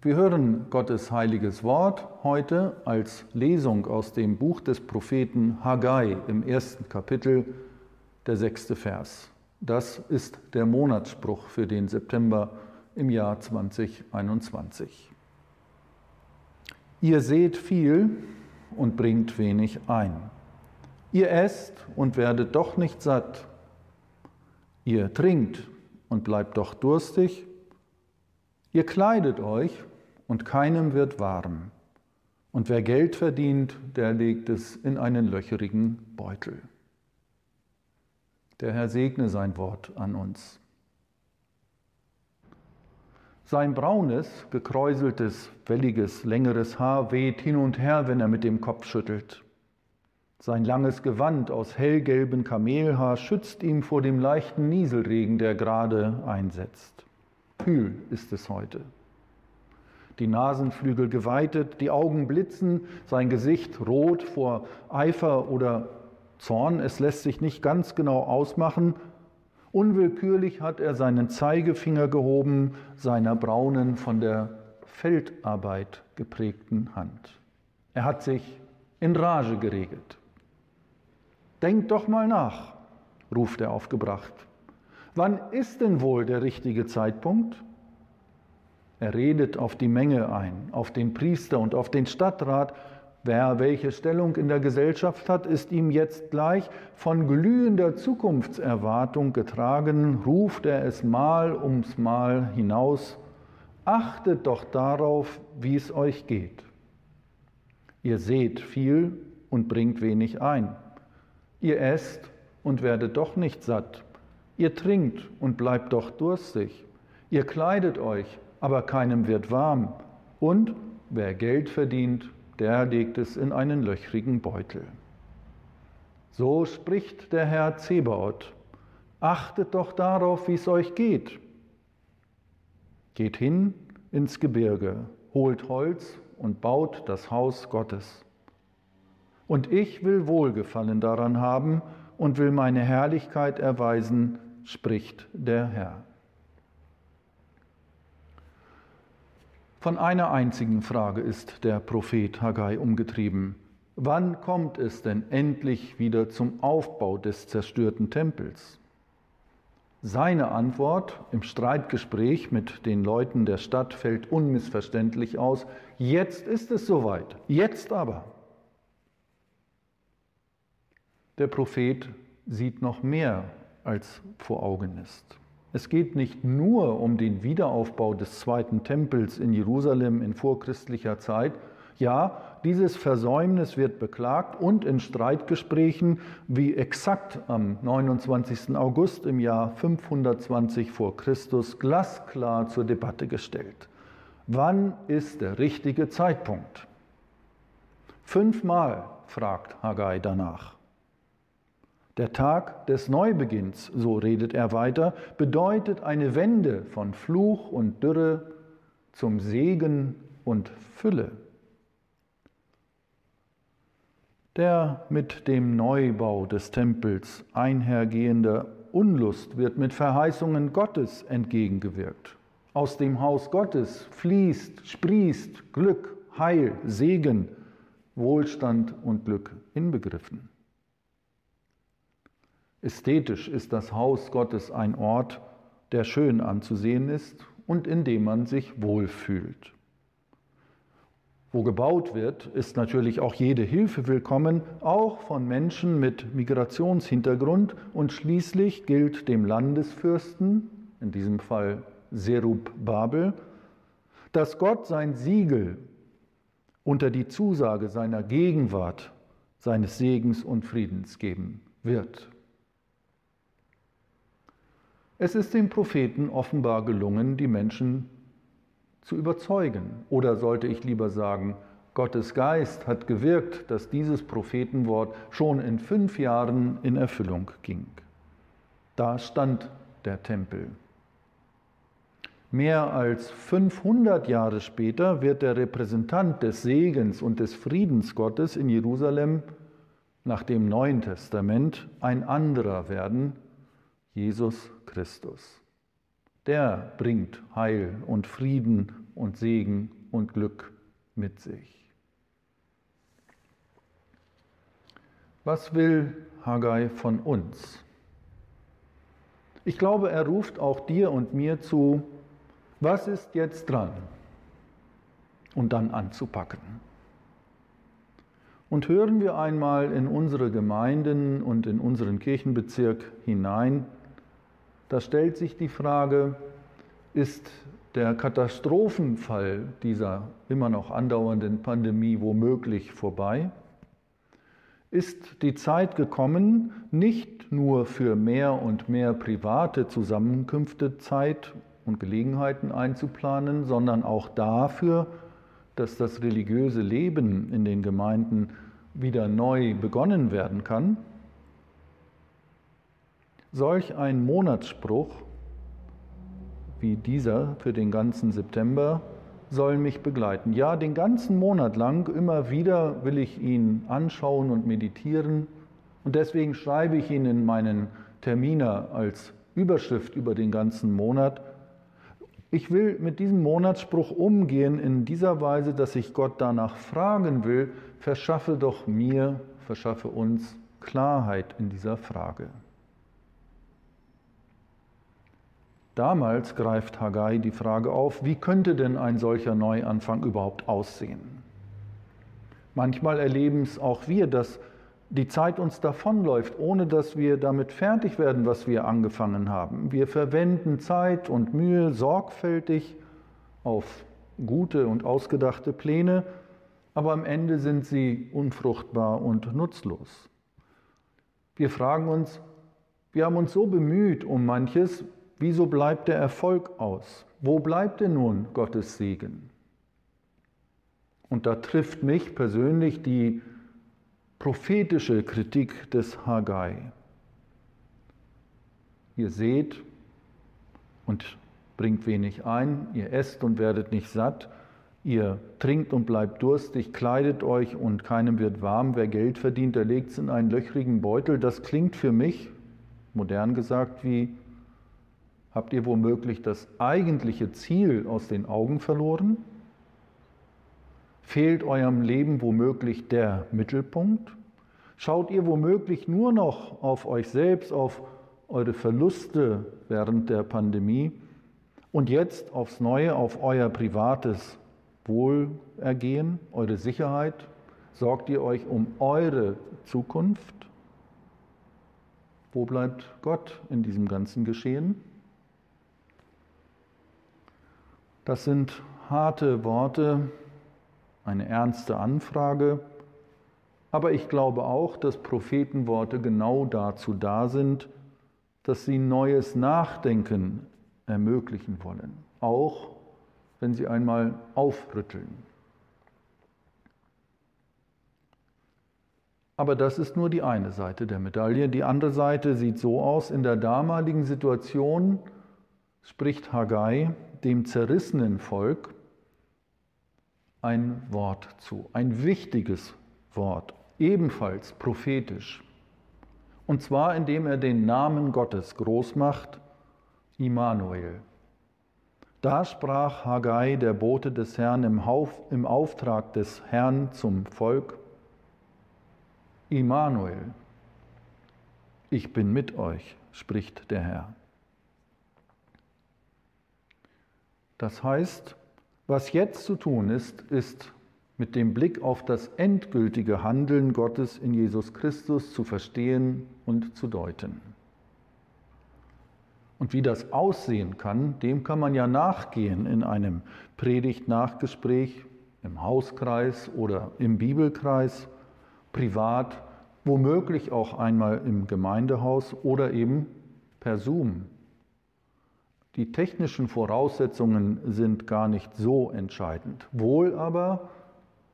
Wir hören Gottes heiliges Wort heute als Lesung aus dem Buch des Propheten Haggai im ersten Kapitel, der sechste Vers. Das ist der Monatsspruch für den September im Jahr 2021. Ihr seht viel und bringt wenig ein. Ihr esst und werdet doch nicht satt. Ihr trinkt und bleibt doch durstig. Ihr kleidet euch und keinem wird warm. Und wer Geld verdient, der legt es in einen löcherigen Beutel. Der Herr segne sein Wort an uns. Sein braunes, gekräuseltes, welliges, längeres Haar weht hin und her, wenn er mit dem Kopf schüttelt. Sein langes Gewand aus hellgelbem Kamelhaar schützt ihn vor dem leichten Nieselregen, der gerade einsetzt. Kühl ist es heute die Nasenflügel geweitet, die Augen blitzen, sein Gesicht rot vor Eifer oder Zorn. Es lässt sich nicht ganz genau ausmachen. Unwillkürlich hat er seinen Zeigefinger gehoben, seiner braunen, von der Feldarbeit geprägten Hand. Er hat sich in Rage geregelt. Denkt doch mal nach, ruft er aufgebracht. Wann ist denn wohl der richtige Zeitpunkt? Er redet auf die Menge ein, auf den Priester und auf den Stadtrat. Wer welche Stellung in der Gesellschaft hat, ist ihm jetzt gleich von glühender Zukunftserwartung getragen, ruft er es Mal ums Mal hinaus. Achtet doch darauf, wie es euch geht. Ihr seht viel und bringt wenig ein. Ihr esst und werdet doch nicht satt. Ihr trinkt und bleibt doch durstig. Ihr kleidet euch aber keinem wird warm. Und wer Geld verdient, der legt es in einen löchrigen Beutel. So spricht der Herr Zebaoth. Achtet doch darauf, wie es euch geht. Geht hin ins Gebirge, holt Holz und baut das Haus Gottes. Und ich will Wohlgefallen daran haben und will meine Herrlichkeit erweisen, spricht der Herr. Von einer einzigen Frage ist der Prophet Haggai umgetrieben. Wann kommt es denn endlich wieder zum Aufbau des zerstörten Tempels? Seine Antwort im Streitgespräch mit den Leuten der Stadt fällt unmissverständlich aus. Jetzt ist es soweit. Jetzt aber. Der Prophet sieht noch mehr, als vor Augen ist. Es geht nicht nur um den Wiederaufbau des zweiten Tempels in Jerusalem in vorchristlicher Zeit. Ja, dieses Versäumnis wird beklagt und in Streitgesprächen wie exakt am 29. August im Jahr 520 vor Christus glasklar zur Debatte gestellt. Wann ist der richtige Zeitpunkt? Fünfmal fragt Haggai danach. Der Tag des Neubeginns, so redet er weiter, bedeutet eine Wende von Fluch und Dürre zum Segen und Fülle. Der mit dem Neubau des Tempels einhergehende Unlust wird mit Verheißungen Gottes entgegengewirkt. Aus dem Haus Gottes fließt, sprießt Glück, Heil, Segen, Wohlstand und Glück inbegriffen. Ästhetisch ist das Haus Gottes ein Ort, der schön anzusehen ist und in dem man sich wohlfühlt. Wo gebaut wird, ist natürlich auch jede Hilfe willkommen, auch von Menschen mit Migrationshintergrund und schließlich gilt dem Landesfürsten, in diesem Fall Serub Babel, dass Gott sein Siegel unter die Zusage seiner Gegenwart, seines Segens und Friedens geben wird.. Es ist dem Propheten offenbar gelungen, die Menschen zu überzeugen? Oder sollte ich lieber sagen, Gottes Geist hat gewirkt, dass dieses Prophetenwort schon in fünf Jahren in Erfüllung ging. Da stand der Tempel. Mehr als 500 Jahre später wird der Repräsentant des Segens und des Friedens Gottes in Jerusalem nach dem Neuen Testament ein anderer werden, Jesus Christus. Der bringt Heil und Frieden und Segen und Glück mit sich. Was will Haggai von uns? Ich glaube, er ruft auch dir und mir zu, was ist jetzt dran? Und dann anzupacken. Und hören wir einmal in unsere Gemeinden und in unseren Kirchenbezirk hinein, da stellt sich die Frage, ist der Katastrophenfall dieser immer noch andauernden Pandemie womöglich vorbei? Ist die Zeit gekommen, nicht nur für mehr und mehr private Zusammenkünfte Zeit und Gelegenheiten einzuplanen, sondern auch dafür, dass das religiöse Leben in den Gemeinden wieder neu begonnen werden kann. Solch ein Monatsspruch wie dieser für den ganzen September soll mich begleiten. Ja, den ganzen Monat lang, immer wieder will ich ihn anschauen und meditieren. Und deswegen schreibe ich ihn in meinen Terminer als Überschrift über den ganzen Monat, ich will mit diesem Monatsspruch umgehen in dieser Weise, dass ich Gott danach fragen will, verschaffe doch mir, verschaffe uns Klarheit in dieser Frage. Damals greift Haggai die Frage auf, wie könnte denn ein solcher Neuanfang überhaupt aussehen? Manchmal erleben es auch wir, dass die Zeit uns davonläuft, ohne dass wir damit fertig werden, was wir angefangen haben. Wir verwenden Zeit und Mühe sorgfältig auf gute und ausgedachte Pläne, aber am Ende sind sie unfruchtbar und nutzlos. Wir fragen uns, wir haben uns so bemüht um manches, wieso bleibt der Erfolg aus? Wo bleibt denn nun Gottes Segen? Und da trifft mich persönlich die prophetische Kritik des Haggai. Ihr seht und bringt wenig ein, ihr esst und werdet nicht satt, ihr trinkt und bleibt durstig, kleidet euch und keinem wird warm. Wer Geld verdient, der legt es in einen löchrigen Beutel. Das klingt für mich, modern gesagt, wie habt ihr womöglich das eigentliche Ziel aus den Augen verloren? Fehlt eurem Leben womöglich der Mittelpunkt? Schaut ihr womöglich nur noch auf euch selbst, auf eure Verluste während der Pandemie und jetzt aufs Neue auf euer privates Wohlergehen, eure Sicherheit? Sorgt ihr euch um eure Zukunft? Wo bleibt Gott in diesem ganzen Geschehen? Das sind harte Worte, eine ernste Anfrage. Aber ich glaube auch, dass Prophetenworte genau dazu da sind, dass sie neues Nachdenken ermöglichen wollen, auch wenn sie einmal aufrütteln. Aber das ist nur die eine Seite der Medaille. Die andere Seite sieht so aus, in der damaligen Situation spricht Haggai dem zerrissenen Volk ein Wort zu, ein wichtiges Wort, ebenfalls prophetisch. Und zwar indem er den Namen Gottes groß macht, Immanuel. Da sprach Haggai, der Bote des Herrn, im, im Auftrag des Herrn zum Volk, Immanuel, ich bin mit euch, spricht der Herr. Das heißt, was jetzt zu tun ist, ist mit dem Blick auf das endgültige Handeln Gottes in Jesus Christus zu verstehen und zu deuten. Und wie das aussehen kann, dem kann man ja nachgehen in einem Predigt-Nachgespräch, im Hauskreis oder im Bibelkreis, privat, womöglich auch einmal im Gemeindehaus oder eben per Zoom Die technischen Voraussetzungen sind gar nicht so entscheidend. Wohl aber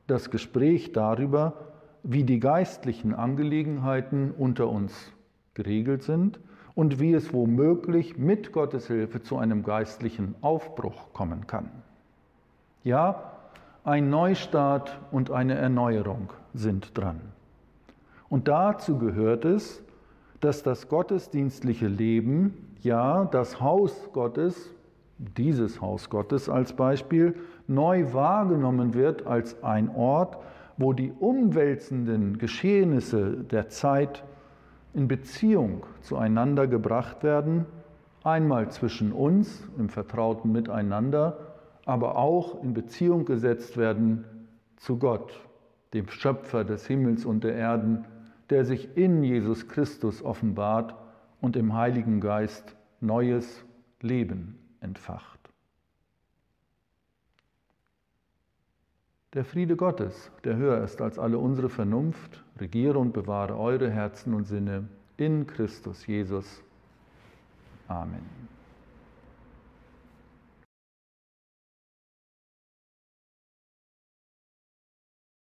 das Gespräch darüber, wie die geistlichen Angelegenheiten unter uns geregelt sind und wie es womöglich mit Gottes Hilfe zu einem geistlichen Aufbruch kommen kann. Ja, ein Neustart und eine Erneuerung sind dran. Und dazu gehört es, dass das gottesdienstliche Leben, ja, das Haus Gottes, dieses Haus Gottes als Beispiel, neu wahrgenommen wird als ein Ort, wo die umwälzenden Geschehnisse der Zeit in Beziehung zueinander gebracht werden, einmal zwischen uns im vertrauten Miteinander, aber auch in Beziehung gesetzt werden zu Gott, dem Schöpfer des Himmels und der Erden, der sich in Jesus Christus offenbart und im Heiligen Geist neues Leben entfacht. Der Friede Gottes, der höher ist als alle unsere Vernunft, regiere und bewahre eure Herzen und Sinne in Christus Jesus. Amen.